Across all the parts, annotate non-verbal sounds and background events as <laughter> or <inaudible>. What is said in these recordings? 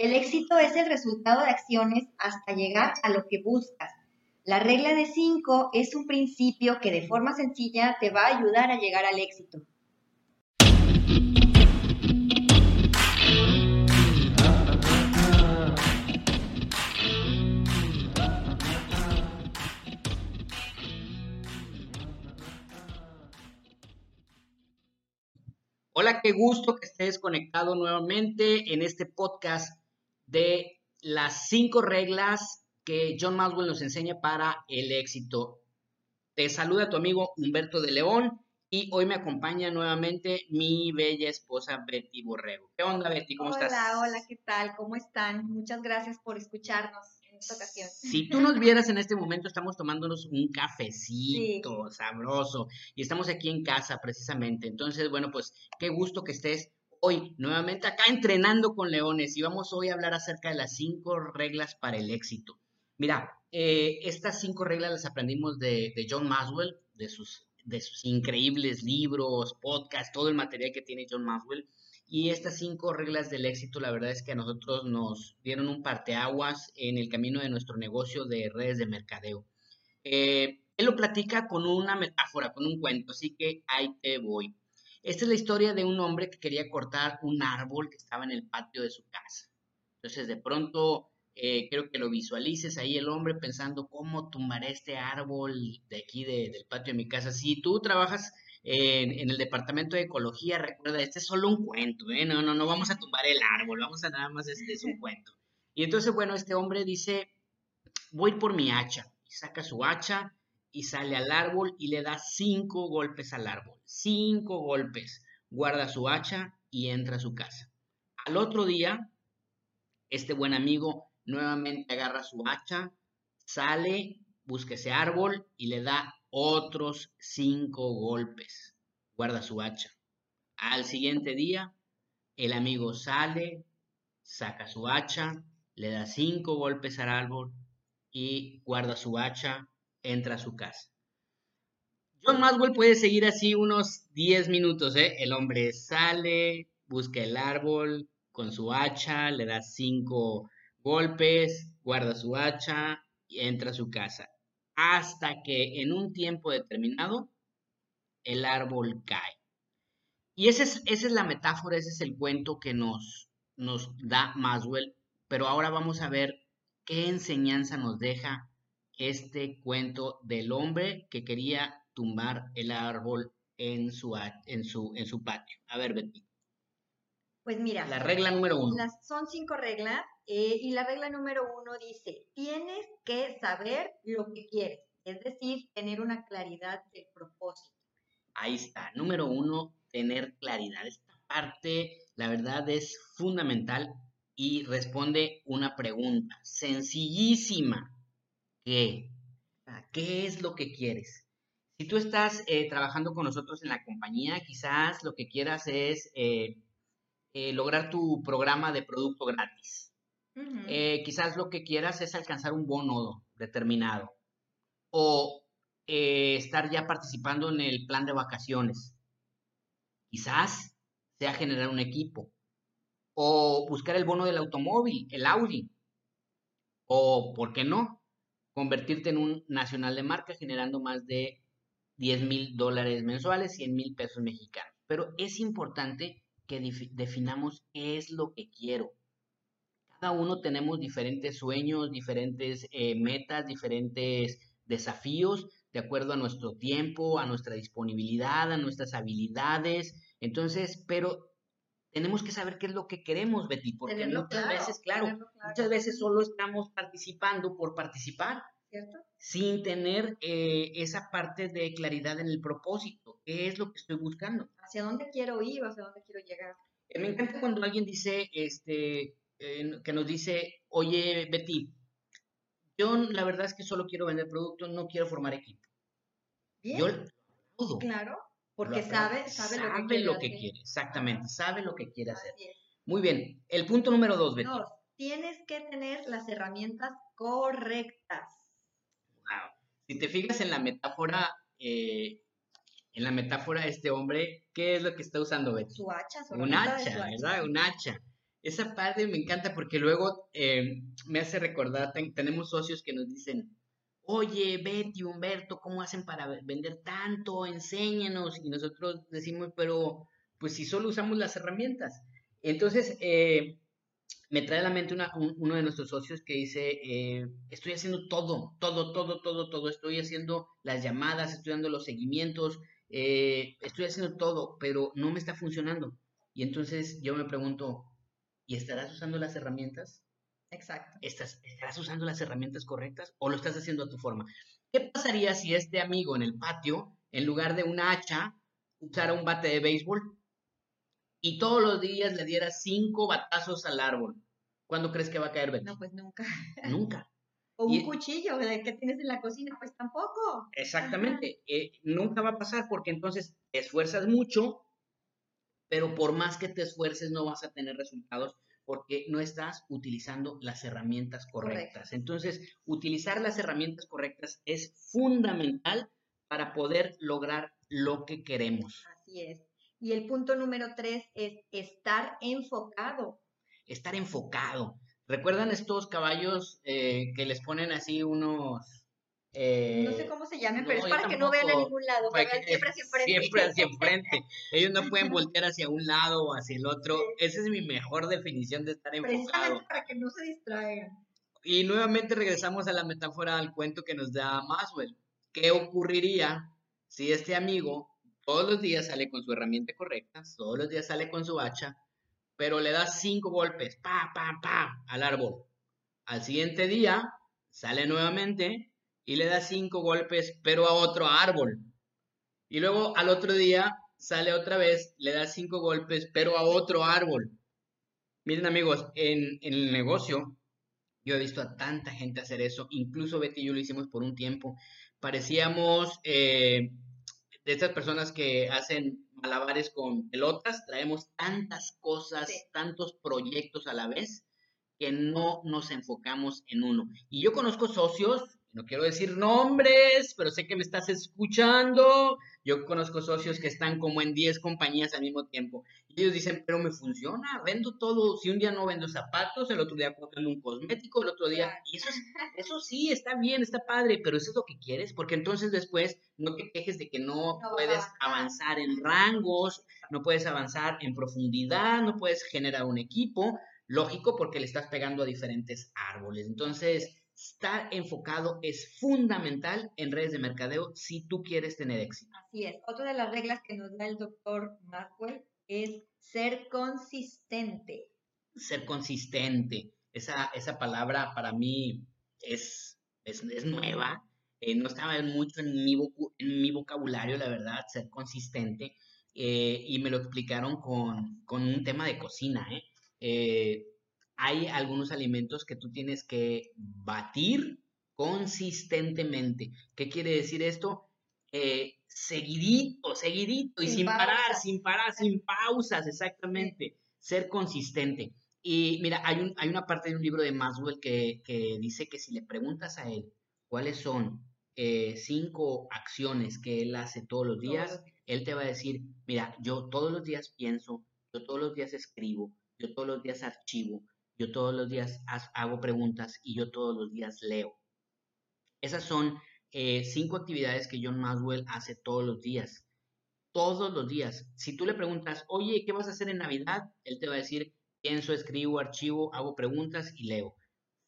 El éxito es el resultado de acciones hasta llegar a lo que buscas. La regla de 5 es un principio que de forma sencilla te va a ayudar a llegar al éxito. Hola, qué gusto que estés conectado nuevamente en este podcast de las cinco reglas que John Maswell nos enseña para el éxito. Te saluda tu amigo Humberto de León y hoy me acompaña nuevamente mi bella esposa Betty Borrego. ¿Qué onda, Betty? ¿Cómo estás? Hola, hola, ¿qué tal? ¿Cómo están? Muchas gracias por escucharnos. En esta ocasión. Si tú nos vieras en este momento, estamos tomándonos un cafecito sabroso y estamos aquí en casa precisamente. Entonces, bueno, pues qué gusto que estés hoy nuevamente acá entrenando con leones y vamos hoy a hablar acerca de las cinco reglas para el éxito. Mira, eh, estas cinco reglas las aprendimos de, John Maswell, de sus, de sus increíbles libros, podcasts, todo el material que tiene John Maswell. Y estas cinco reglas del éxito, la verdad es que a nosotros nos dieron un parteaguas en el camino de nuestro negocio de redes de mercadeo. Eh, él lo platica con una metáfora, con un cuento, así que ahí te voy. Esta es la historia de un hombre que quería cortar un árbol que estaba en el patio de su casa. Entonces, de pronto, eh, quiero que lo visualices ahí el hombre pensando cómo tumbaré este árbol de aquí del patio de mi casa. Si tú trabajas en, el departamento de ecología, recuerda, este es solo un cuento, ¿eh? No, no, no vamos a tumbar el árbol, vamos a nada más, este es un <laughs> cuento. Y entonces, bueno, este hombre dice, voy por mi hacha. Y saca su hacha y sale al árbol y le da cinco golpes al árbol. Cinco golpes. Guarda su hacha y entra a su casa. Al otro día, este buen amigo nuevamente agarra su hacha, sale, busca ese árbol y le da otros cinco golpes. Guarda su hacha. Al siguiente día, el amigo sale, saca su hacha, le da cinco golpes al árbol y guarda su hacha entra a su casa. John Maswell puede seguir así unos 10 minutos, ¿eh? El hombre sale, busca el árbol con su hacha, le da cinco golpes, guarda su hacha y entra a su casa. Hasta que en un tiempo determinado el árbol cae. Y esa es, esa es la metáfora, ese es el cuento que nos, nos da Maswell. Pero ahora vamos a ver qué enseñanza nos deja este cuento del hombre que quería tumbar el árbol en su, en su, en su patio. A ver, Betty. Pues mira. La regla número uno. son cinco reglas eh, y la regla número uno dice, tienes que saber lo que quieres, es decir, tener una claridad de propósito. Ahí está. Número uno, tener claridad. Esta parte, la verdad, es fundamental y responde una pregunta sencillísima. ¿Qué? ¿Qué es lo que quieres? Si tú estás eh, trabajando con nosotros en la compañía, quizás lo que quieras es eh, eh, lograr tu programa de producto gratis. quizás lo que quieras es alcanzar un bono determinado. O estar ya participando en el plan de vacaciones. Quizás sea generar un equipo. O buscar el bono del automóvil, el Audi. O, ¿por qué no? Convertirte en un nacional de marca generando más de 10 mil dólares mensuales, 100 mil pesos mexicanos. Pero es importante que definamos qué es lo que quiero. Cada uno tenemos diferentes sueños, diferentes eh, metas, diferentes desafíos de acuerdo a nuestro tiempo, a nuestra disponibilidad, a nuestras habilidades. Entonces, pero tenemos que saber qué es lo que queremos, Betty, porque muchas veces, claro, muchas veces solo estamos participando por participar, ¿cierto? Sin tener eh, esa parte de claridad en el propósito, qué es lo que estoy buscando. ¿Hacia dónde quiero ir o hacia dónde quiero llegar? Eh, me encanta cuando alguien dice, este, eh, que nos dice, oye, Betty, yo la verdad es que solo quiero vender productos, no quiero formar equipo. Bien. Yo, claro. Porque sabe, sabe, lo que, quiere, exactamente, sabe lo que quiere hacer. Muy bien, el punto número dos, Betty. Dos, tienes que tener las herramientas correctas. Wow. Si te fijas en la metáfora, eh, en la metáfora de este hombre, ¿qué es lo que está usando Betty? Su hacha, su Un hacha, ¿verdad? Un hacha. esa parte me encanta porque luego eh, me hace recordar, tenemos socios que nos dicen, oye, Betty, Humberto, ¿cómo hacen para vender tanto? Enséñanos. Y nosotros decimos, pero pues si solo usamos las herramientas. Entonces, eh, me trae a la mente uno de nuestros socios que dice, eh, estoy haciendo todo, todo, todo, todo, todo, estoy haciendo las llamadas, estoy dando los seguimientos, eh, estoy haciendo todo, pero no me está funcionando. Y entonces yo me pregunto, ¿y estarás usando las herramientas? Exacto. ¿Estás, ¿Estarás usando las herramientas correctas o lo estás haciendo a tu forma? ¿Qué pasaría si este amigo en el patio, en lugar de una hacha, usara un bate de béisbol y todos los días le diera cinco batazos al árbol? ¿Cuándo crees que va a caer Betty? No, pues nunca. Nunca. <laughs> O un cuchillo que tienes en la cocina, pues tampoco. Exactamente. Eh, nunca va a pasar porque entonces te esfuerzas mucho, pero por más que te esfuerces no vas a tener resultados porque no estás utilizando las herramientas correctas. Entonces, utilizar las herramientas correctas es fundamental para poder lograr lo que queremos. Así es. Y el punto número tres es estar enfocado. Estar enfocado. ¿Recuerdan estos caballos eh, que les ponen así unos eh, no sé cómo se llaman, pero es para que no vean a ningún lado, para que siempre hacia enfrente. Siempre hacia enfrente. Ellos no pueden <laughs> voltear hacia un lado o hacia el otro. Esa es mi mejor definición de estar enfocado. Precisamente para que no se distraigan. Y nuevamente regresamos a la metáfora al cuento que nos da Maswell. ¿Qué ocurriría si este amigo todos los días sale con su herramienta correcta, todos los días sale con su hacha, pero le da cinco golpes, pa, pa, pa, al árbol? Al siguiente día sale nuevamente y le da cinco golpes, pero a otro árbol. Y luego al otro día sale otra vez, le da cinco golpes, pero a otro árbol. Miren amigos, en, el negocio yo he visto a tanta gente hacer eso, incluso Betty y yo lo hicimos por un tiempo. Parecíamos eh, de estas personas que hacen malabares con pelotas, traemos tantas cosas, tantos proyectos a la vez, que no nos enfocamos en uno. Y yo conozco socios no quiero decir nombres, pero sé que me estás escuchando. Yo conozco socios que están como en 10 compañías al mismo tiempo. Y ellos dicen, pero me funciona, vendo todo. Si un día no vendo zapatos, el otro día vendo un cosmético, el otro día... Y eso, eso sí, está bien, está padre, pero eso es lo que quieres, porque entonces después no te quejes de que no, no puedes avanzar en rangos, no puedes avanzar en profundidad, no puedes generar un equipo. Lógico, porque le estás pegando a diferentes árboles. Entonces estar enfocado es fundamental en redes de mercadeo si tú quieres tener éxito. Así es. Otra de las reglas que nos da el doctor Maxwell es ser consistente. Ser consistente. Esa, esa palabra para mí es, es, nueva. Eh, no estaba mucho en mi, en mi vocabulario, la verdad, ser consistente. Eh, y me lo explicaron con, con, un tema de cocina. ¿eh? Hay algunos alimentos que tú tienes que batir consistentemente. ¿Qué quiere decir esto? Eh, seguidito, seguidito y sin, parar, sin parar, sin pausas, exactamente. Ser consistente. Y mira, hay, un, hay una parte de un libro de Maswell que, dice que si le preguntas a él cuáles son eh, cinco acciones que él hace todos los días, él te va a decir, mira, yo todos los días pienso, yo todos los días escribo, yo todos los días archivo, yo todos los días hago preguntas y yo todos los días leo. Esas son eh, cinco actividades que John Maswell hace todos los días. Todos los días. Si tú le preguntas, oye, ¿qué vas a hacer en Navidad? Él te va a decir, pienso, escribo, archivo, hago preguntas y leo.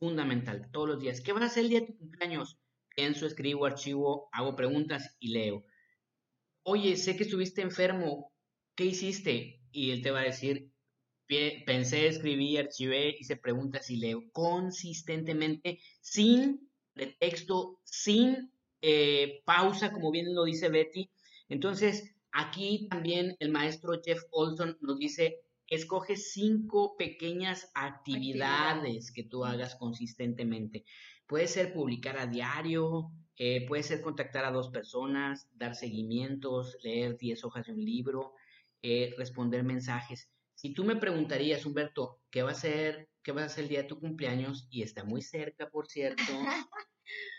Fundamental, todos los días. ¿Qué vas a hacer el día de tu cumpleaños? Pienso, escribo, archivo, hago preguntas y leo. Oye, sé que estuviste enfermo, ¿qué hiciste? Y él te va a decir, pensé, escribí, archivé y se pregunta si leo consistentemente, sin pretexto, sin eh, pausa, como bien lo dice Betty. Entonces, aquí también el maestro Jeff Olson nos dice, escoge cinco pequeñas actividades que tú hagas consistentemente. Puede ser publicar a diario, eh, puede ser contactar a dos personas, dar seguimientos, leer diez hojas de un libro, eh, responder mensajes. Si tú me preguntarías, Humberto, ¿qué va a ser, qué va a ser el día de tu cumpleaños? Y está muy cerca, por cierto. <laughs>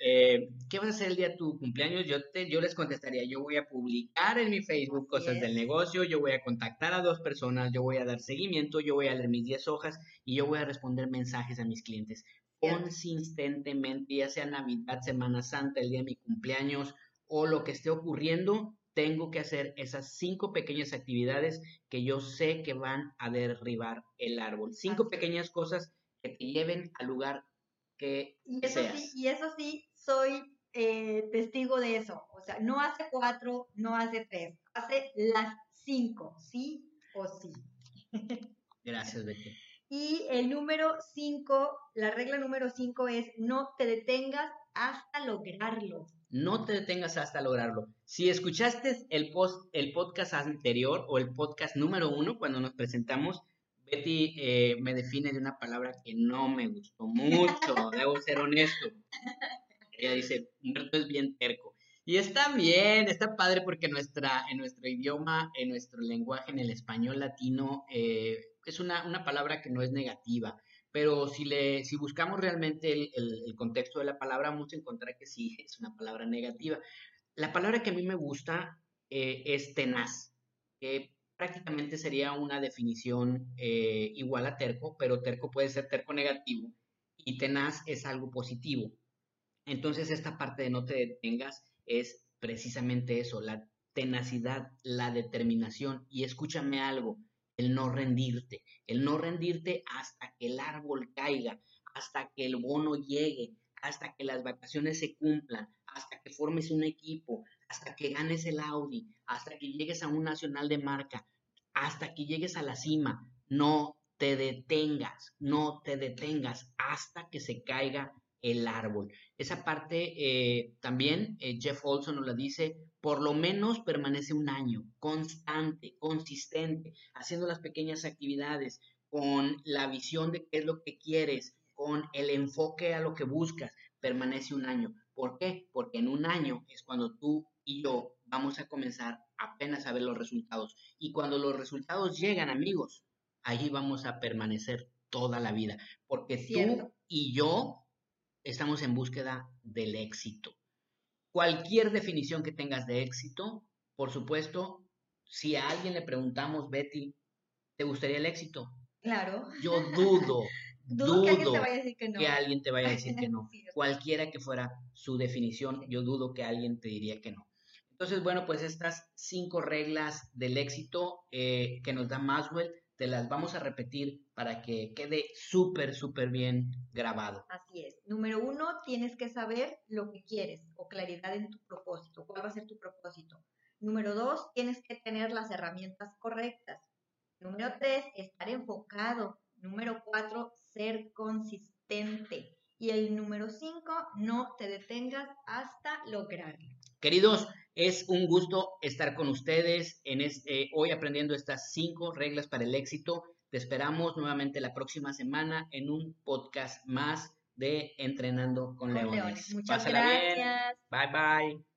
Eh, ¿Qué vas a hacer el día de tu cumpleaños? Yo, te, yo les contestaría, yo voy a publicar en mi Facebook cosas del negocio, yo voy a contactar a dos personas, yo voy a dar seguimiento, yo voy a leer mis 10 hojas y yo voy a responder mensajes a mis clientes consistentemente, ya sea Navidad, Semana Santa, el día de mi cumpleaños o lo que esté ocurriendo, tengo que hacer esas cinco pequeñas actividades que yo sé que van a derribar el árbol. Cinco pequeñas cosas que te lleven al lugar que y eso Sí, y eso sí, soy eh, testigo de eso. O sea, no hace cuatro, no hace tres, hace las cinco, sí o sí. <laughs> Gracias, Betty. Y el número cinco, la regla número cinco es no te detengas hasta lograrlo. No te detengas hasta lograrlo. Si escuchaste el, post, el podcast anterior o el podcast número uno, cuando nos presentamos, Betty eh, me define de una palabra que no me gustó mucho, <laughs> debo ser honesto. Ella dice, muerto es bien terco. Y está bien, está padre porque nuestra, en nuestro idioma, en nuestro lenguaje, en el español latino, eh, es una, una, palabra que no es negativa. Pero si, le, si buscamos realmente el, el, contexto de la palabra, vamos a encontrar que sí, es una palabra negativa. La palabra que a mí me gusta eh, es tenaz, que prácticamente sería una definición eh, igual a terco, pero terco puede ser terco negativo y tenaz es algo positivo. Entonces esta parte de no te detengas es precisamente eso, la tenacidad, la determinación. Y escúchame algo, el no rendirte, el no rendirte hasta que el árbol caiga, hasta que el bono llegue, hasta que las vacaciones se cumplan, hasta que formes un equipo, hasta que ganes el Audi, hasta que llegues a un nacional de marca, hasta que llegues a la cima. No te detengas, no te detengas hasta que se caiga el árbol. Esa parte eh, también eh, Jeff Olson nos la dice, por lo menos permanece un año, constante, consistente, haciendo las pequeñas actividades, con la visión de qué es lo que quieres, con el enfoque a lo que buscas, permanece un año. ¿Por qué? Porque en un año es cuando tú y yo vamos a comenzar apenas a ver los resultados. Y cuando los resultados llegan, amigos, allí vamos a permanecer toda la vida. Porque tú y yo estamos en búsqueda del éxito. Cualquier definición que tengas de éxito, por supuesto, si a alguien le preguntamos, Betty, ¿te gustaría el éxito? Claro. Yo dudo, <laughs> dudo, que, alguien te vaya a decir que no. <laughs> Cualquiera que fuera su definición, yo dudo que alguien te diría que no. Entonces, bueno, pues estas cinco reglas del éxito eh, que nos da Maswell, te las vamos a repetir para que quede súper, súper bien grabado. Así es. Número uno, tienes que saber lo que quieres o claridad en tu propósito. ¿Cuál va a ser tu propósito? Número dos, tienes que tener las herramientas correctas. Número tres, estar enfocado. Número cuatro, ser consistente. Y el número cinco, no te detengas hasta lograrlo. Queridos, es un gusto estar con ustedes en este, hoy aprendiendo estas cinco reglas para el éxito. Te esperamos nuevamente la próxima semana en un podcast más de Entrenando con, Leones. Muchas gracias. Bye bye.